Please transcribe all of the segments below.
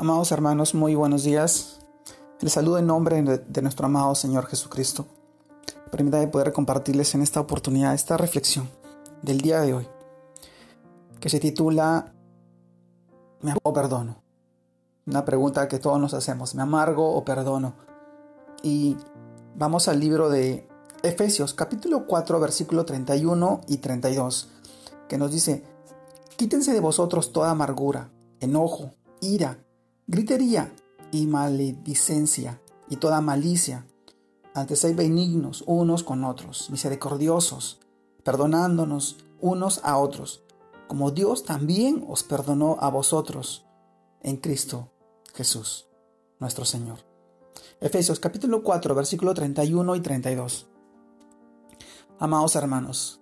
Amados hermanos, muy buenos días. Les saludo en nombre de nuestro amado Señor Jesucristo. Permítanme poder compartirles en esta oportunidad esta reflexión del día de hoy, que se titula ¿Me amargo o perdono? Una pregunta que todos nos hacemos, ¿me amargo o perdono? Y vamos al libro de Efesios capítulo 4 versículo 31 y 32, que nos dice, quítense de vosotros toda amargura, enojo, ira, gritería y maledicencia y toda malicia. Antes hay benignos unos con otros, misericordiosos, perdonándonos unos a otros, como Dios también os perdonó a vosotros en Cristo Jesús, nuestro Señor. Efesios capítulo 4, versículo 31 y 32. Amados hermanos,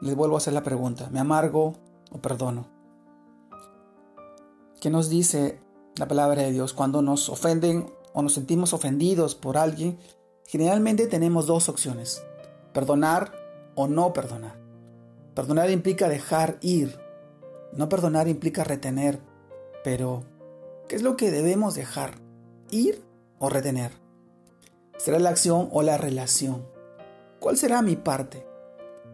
les vuelvo a hacer la pregunta, ¿me amargo o perdono? ¿Qué nos dice la palabra de Dios. Cuando nos ofenden o nos sentimos ofendidos por alguien, generalmente tenemos dos opciones, perdonar o no perdonar. Perdonar implica dejar ir, no perdonar implica retener, pero ¿qué es lo que debemos dejar? ¿Ir o retener? ¿Será la acción o la relación? ¿Cuál será mi parte?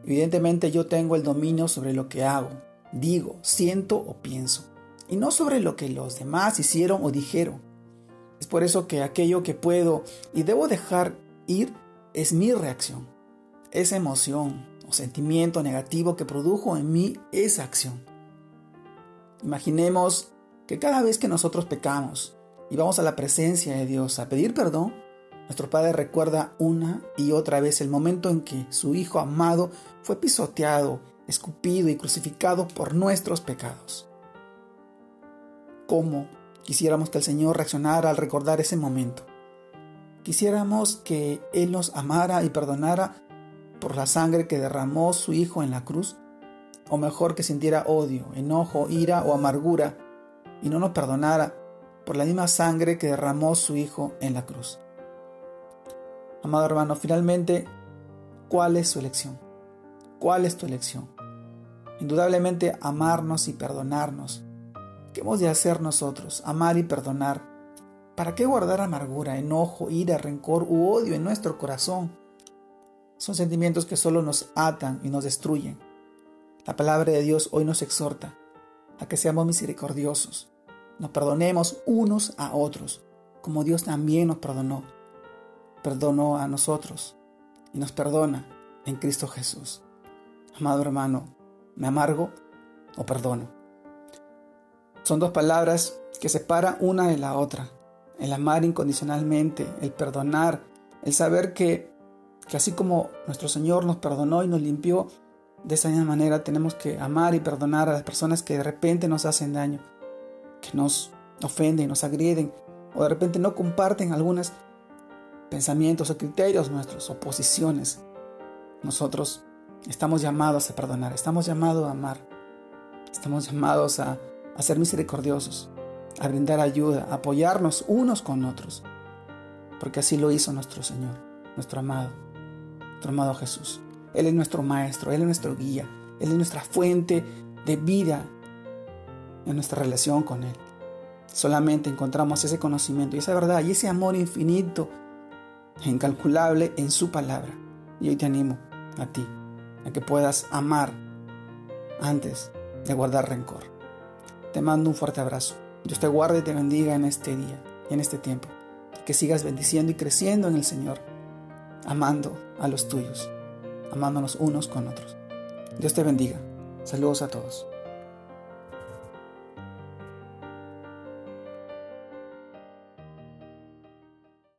Evidentemente yo tengo el dominio sobre lo que hago, digo, siento o pienso y no sobre lo que los demás hicieron o dijeron. Es por eso que aquello que puedo y debo dejar ir es mi reacción, esa emoción o sentimiento negativo que produjo en mí esa acción. Imaginemos que cada vez que nosotros pecamos y vamos a la presencia de Dios a pedir perdón, nuestro Padre recuerda una y otra vez el momento en que su Hijo amado fue pisoteado, escupido y crucificado por nuestros pecados cómo quisiéramos que el Señor reaccionara al recordar ese momento. Quisiéramos que Él nos amara y perdonara por la sangre que derramó su Hijo en la cruz, o mejor que sintiera odio, enojo, ira o amargura y no nos perdonara por la misma sangre que derramó su Hijo en la cruz. Amado hermano, finalmente, ¿cuál es su elección? ¿Cuál es tu elección? Indudablemente amarnos y perdonarnos ¿Qué hemos de hacer nosotros? Amar y perdonar. ¿Para qué guardar amargura, enojo, ira, rencor u odio en nuestro corazón? Son sentimientos que solo nos atan y nos destruyen. La palabra de Dios hoy nos exhorta a que seamos misericordiosos, nos perdonemos unos a otros, como Dios también nos perdonó. Perdonó a nosotros y nos perdona en Cristo Jesús. Amado hermano, ¿me amargo o perdono? Son dos palabras que separan una de la otra. El amar incondicionalmente, el perdonar, el saber que, que así como nuestro Señor nos perdonó y nos limpió, de esa misma manera tenemos que amar y perdonar a las personas que de repente nos hacen daño, que nos ofenden, nos agreden o de repente no comparten algunos pensamientos o criterios nuestros o posiciones. Nosotros estamos llamados a perdonar, estamos llamados a amar, estamos llamados a a ser misericordiosos, a brindar ayuda, a apoyarnos unos con otros, porque así lo hizo nuestro Señor, nuestro amado, nuestro amado Jesús. Él es nuestro Maestro, Él es nuestro guía, Él es nuestra fuente de vida en nuestra relación con Él. Solamente encontramos ese conocimiento y esa verdad y ese amor infinito, incalculable en su palabra. Y hoy te animo a ti, a que puedas amar antes de guardar rencor. Te mando un fuerte abrazo. Dios te guarde y te bendiga en este día y en este tiempo. Que sigas bendiciendo y creciendo en el Señor, amando a los tuyos, amándonos unos con otros. Dios te bendiga. Saludos a todos.